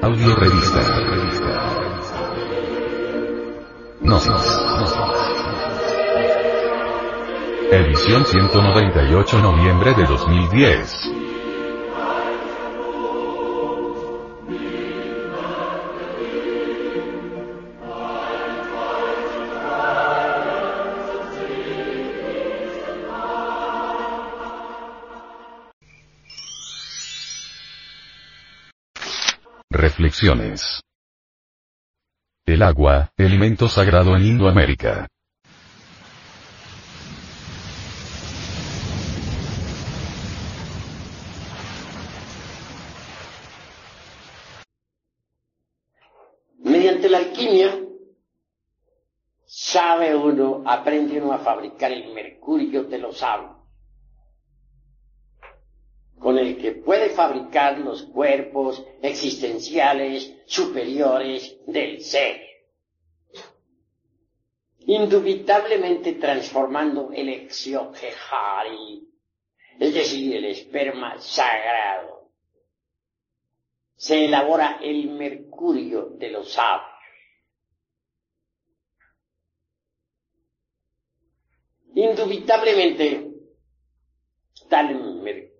Audio revista. Gnosis. Edición 198 noviembre de 2010. El agua, elemento sagrado en Indoamérica. Mediante la alquimia, sabe uno, aprende uno a fabricar el mercurio de los sabios con el que puede fabricar los cuerpos existenciales superiores del ser. Indubitablemente transformando el exioquejari, es decir, el esperma sagrado. Se elabora el mercurio de los sabios. Indubitablemente, tal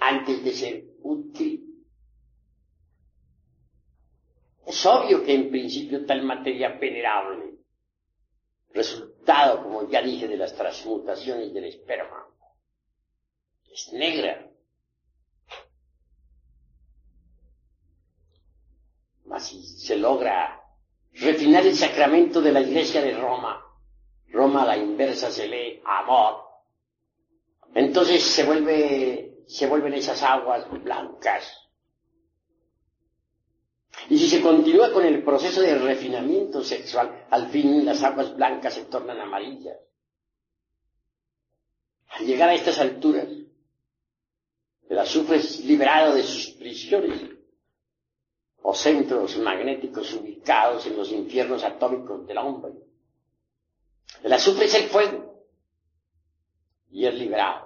antes de ser útil. Es obvio que en principio tal materia venerable, resultado, como ya dije, de las transmutaciones del esperma, es negra. Así se logra refinar el sacramento de la iglesia de Roma. Roma a la inversa se lee amor. Entonces se vuelve se vuelven esas aguas blancas. Y si se continúa con el proceso de refinamiento sexual, al fin las aguas blancas se tornan amarillas. Al llegar a estas alturas, el azufre es liberado de sus prisiones o centros magnéticos ubicados en los infiernos atómicos del hombre. El azufre es el fuego y es liberado.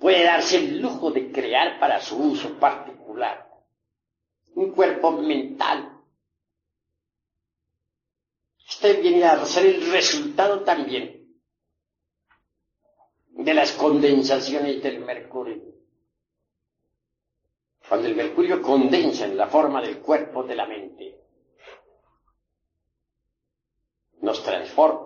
puede darse el lujo de crear para su uso particular un cuerpo mental. Este viene a ser el resultado también de las condensaciones del mercurio. Cuando el mercurio condensa en la forma del cuerpo de la mente, nos transforma.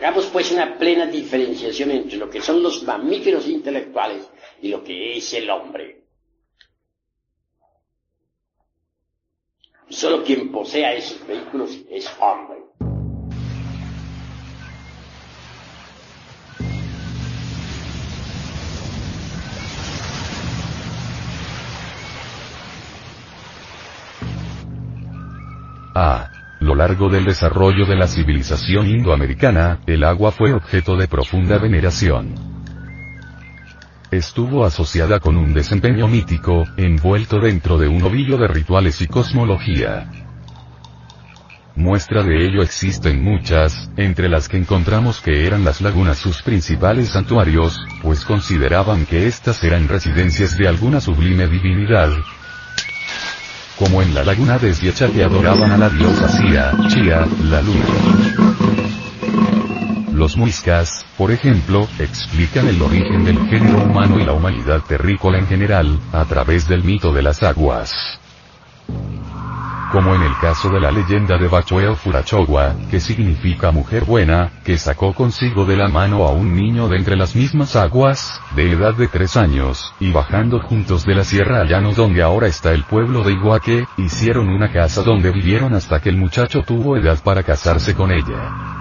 Hagamos pues una plena diferenciación entre lo que son los mamíferos intelectuales y lo que es el hombre. Solo quien posea esos vehículos es hombre. A lo largo del desarrollo de la civilización indoamericana, el agua fue objeto de profunda veneración. Estuvo asociada con un desempeño mítico, envuelto dentro de un ovillo de rituales y cosmología. Muestra de ello existen muchas, entre las que encontramos que eran las lagunas sus principales santuarios, pues consideraban que éstas eran residencias de alguna sublime divinidad, como en la laguna de Siecha que adoraban a la diosa Sia, Chia, la luna. Los muiscas, por ejemplo, explican el origen del género humano y la humanidad terrícola en general, a través del mito de las aguas como en el caso de la leyenda de Bachueo Furachogua, que significa mujer buena, que sacó consigo de la mano a un niño de entre las mismas aguas, de edad de tres años, y bajando juntos de la sierra al llano donde ahora está el pueblo de Iguaque, hicieron una casa donde vivieron hasta que el muchacho tuvo edad para casarse con ella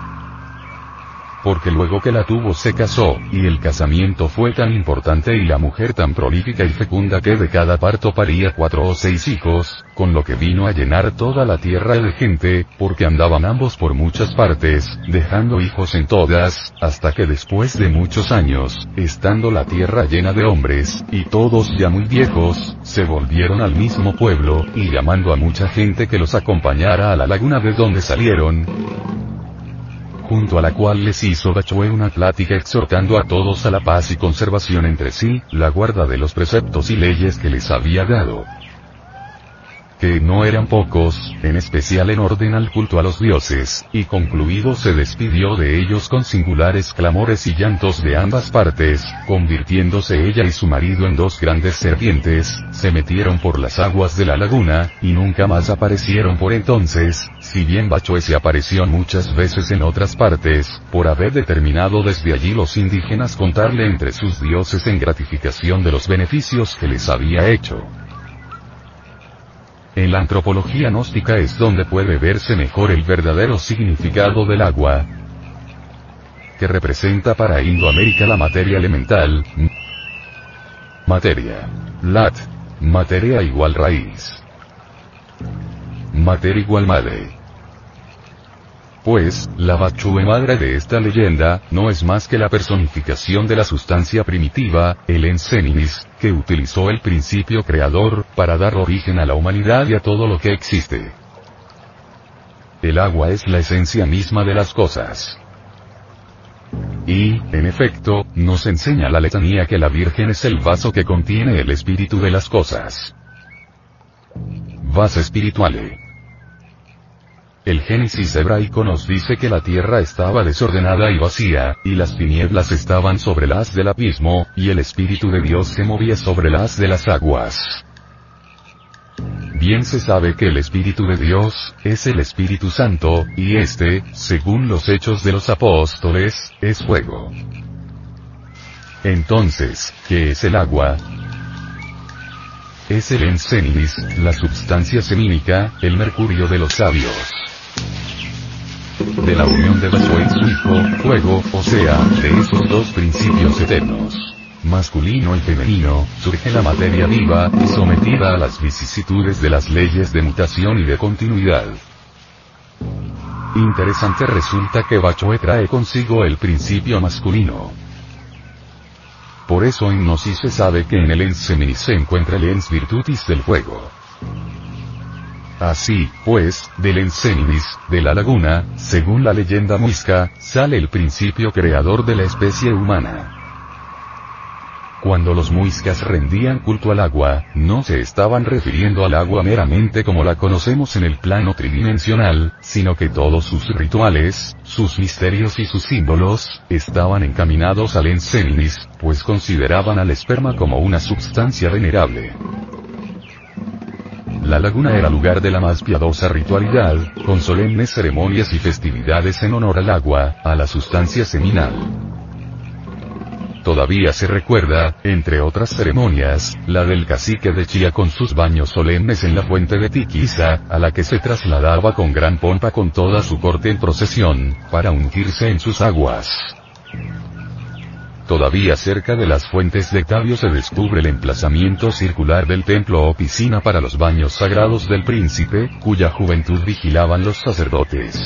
porque luego que la tuvo se casó, y el casamiento fue tan importante y la mujer tan prolífica y fecunda que de cada parto paría cuatro o seis hijos, con lo que vino a llenar toda la tierra de gente, porque andaban ambos por muchas partes, dejando hijos en todas, hasta que después de muchos años, estando la tierra llena de hombres, y todos ya muy viejos, se volvieron al mismo pueblo, y llamando a mucha gente que los acompañara a la laguna de donde salieron, junto a la cual les hizo Bachue una plática exhortando a todos a la paz y conservación entre sí, la guarda de los preceptos y leyes que les había dado que no eran pocos, en especial en orden al culto a los dioses, y concluido se despidió de ellos con singulares clamores y llantos de ambas partes, convirtiéndose ella y su marido en dos grandes serpientes, se metieron por las aguas de la laguna, y nunca más aparecieron por entonces, si bien Bachoe se apareció muchas veces en otras partes, por haber determinado desde allí los indígenas contarle entre sus dioses en gratificación de los beneficios que les había hecho. En la antropología gnóstica es donde puede verse mejor el verdadero significado del agua, que representa para Indoamérica la materia elemental, materia, lat, materia igual raíz, materia igual madre. Pues, la Bachue madre de esta leyenda, no es más que la personificación de la sustancia primitiva, el Enseninis, que utilizó el principio creador, para dar origen a la humanidad y a todo lo que existe. El agua es la esencia misma de las cosas. Y, en efecto, nos enseña la letanía que la Virgen es el vaso que contiene el espíritu de las cosas. Vaso espirituale. El Génesis hebraico nos dice que la tierra estaba desordenada y vacía, y las tinieblas estaban sobre las del abismo, y el Espíritu de Dios se movía sobre las de las aguas. Bien se sabe que el Espíritu de Dios, es el Espíritu Santo, y este, según los hechos de los apóstoles, es fuego. Entonces, ¿qué es el agua? Es el encenis, la substancia semínica, el mercurio de los sabios de la unión de Baso y su hijo, fuego, o sea, de esos dos principios eternos. masculino y femenino, surge la materia viva, sometida a las vicisitudes de las leyes de mutación y de continuidad. Interesante resulta que Bachoe trae consigo el principio masculino. Por eso en Gnosis se sabe que en el ens se encuentra el ens virtutis del fuego. Así, pues, del enseninis, de la laguna, según la leyenda muisca, sale el principio creador de la especie humana. Cuando los muiscas rendían culto al agua, no se estaban refiriendo al agua meramente como la conocemos en el plano tridimensional, sino que todos sus rituales, sus misterios y sus símbolos, estaban encaminados al enseninis, pues consideraban al esperma como una substancia venerable. La laguna era lugar de la más piadosa ritualidad, con solemnes ceremonias y festividades en honor al agua, a la sustancia seminal. Todavía se recuerda, entre otras ceremonias, la del cacique de Chía con sus baños solemnes en la fuente de Tiquiza, a la que se trasladaba con gran pompa con toda su corte en procesión, para ungirse en sus aguas. Todavía cerca de las fuentes de Tabio se descubre el emplazamiento circular del templo o piscina para los baños sagrados del príncipe, cuya juventud vigilaban los sacerdotes.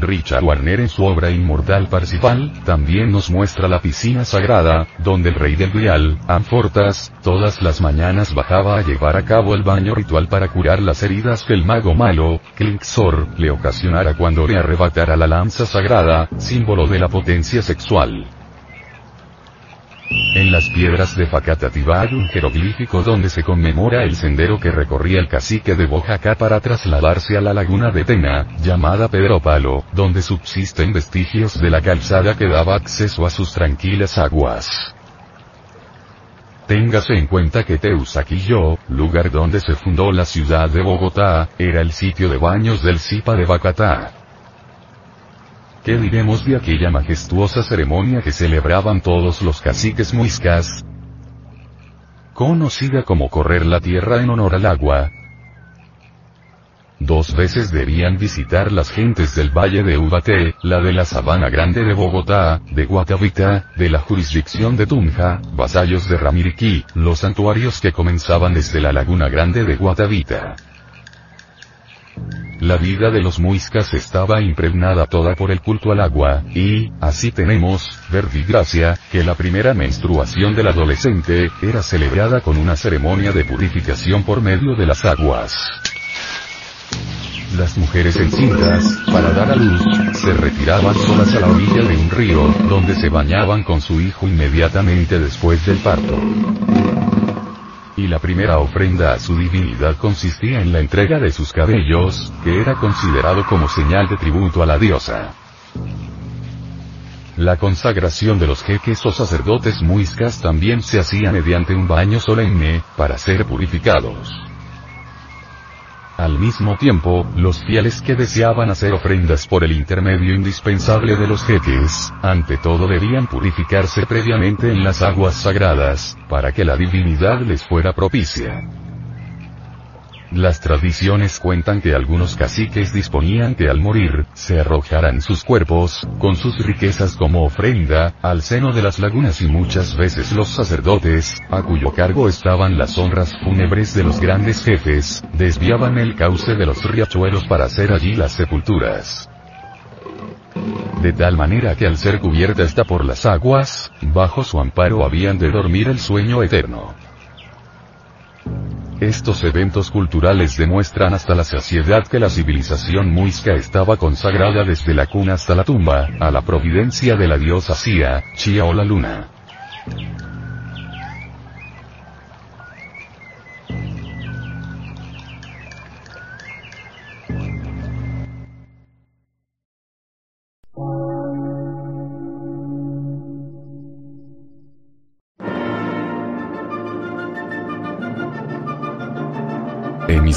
Richard Warner en su obra Inmortal Parsifal, también nos muestra la piscina sagrada, donde el rey del Grial, Anfortas, todas las mañanas bajaba a llevar a cabo el baño ritual para curar las heridas que el mago malo, Klingsor, le ocasionara cuando le arrebatara la lanza sagrada, símbolo de la potencia sexual. En las piedras de Facatativá hay un jeroglífico donde se conmemora el sendero que recorría el cacique de Bojacá para trasladarse a la laguna de Tena, llamada Pedrópalo, donde subsisten vestigios de la calzada que daba acceso a sus tranquilas aguas. Téngase en cuenta que Teusaquillo, lugar donde se fundó la ciudad de Bogotá, era el sitio de baños del Zipa de Bacatá. ¿Qué diremos de aquella majestuosa ceremonia que celebraban todos los caciques muiscas? Conocida como correr la tierra en honor al agua. Dos veces debían visitar las gentes del Valle de Ubaté, la de la Sabana Grande de Bogotá, de Guatavita, de la jurisdicción de Tunja, vasallos de Ramiriquí, los santuarios que comenzaban desde la Laguna Grande de Guatavita. La vida de los muiscas estaba impregnada toda por el culto al agua, y, así tenemos, verdigracia, que la primera menstruación del adolescente, era celebrada con una ceremonia de purificación por medio de las aguas. Las mujeres encintas, para dar a luz, se retiraban solas a la orilla de un río, donde se bañaban con su hijo inmediatamente después del parto y la primera ofrenda a su divinidad consistía en la entrega de sus cabellos, que era considerado como señal de tributo a la diosa. La consagración de los jeques o sacerdotes muiscas también se hacía mediante un baño solemne, para ser purificados. Al mismo tiempo, los fieles que deseaban hacer ofrendas por el intermedio indispensable de los jeques, ante todo debían purificarse previamente en las aguas sagradas, para que la divinidad les fuera propicia. Las tradiciones cuentan que algunos caciques disponían que al morir, se arrojaran sus cuerpos, con sus riquezas como ofrenda, al seno de las lagunas y muchas veces los sacerdotes, a cuyo cargo estaban las honras fúnebres de los grandes jefes, desviaban el cauce de los riachuelos para hacer allí las sepulturas. De tal manera que al ser cubierta esta por las aguas, bajo su amparo habían de dormir el sueño eterno. Estos eventos culturales demuestran hasta la saciedad que la civilización muisca estaba consagrada desde la cuna hasta la tumba, a la providencia de la diosa Sia, Chia o la luna.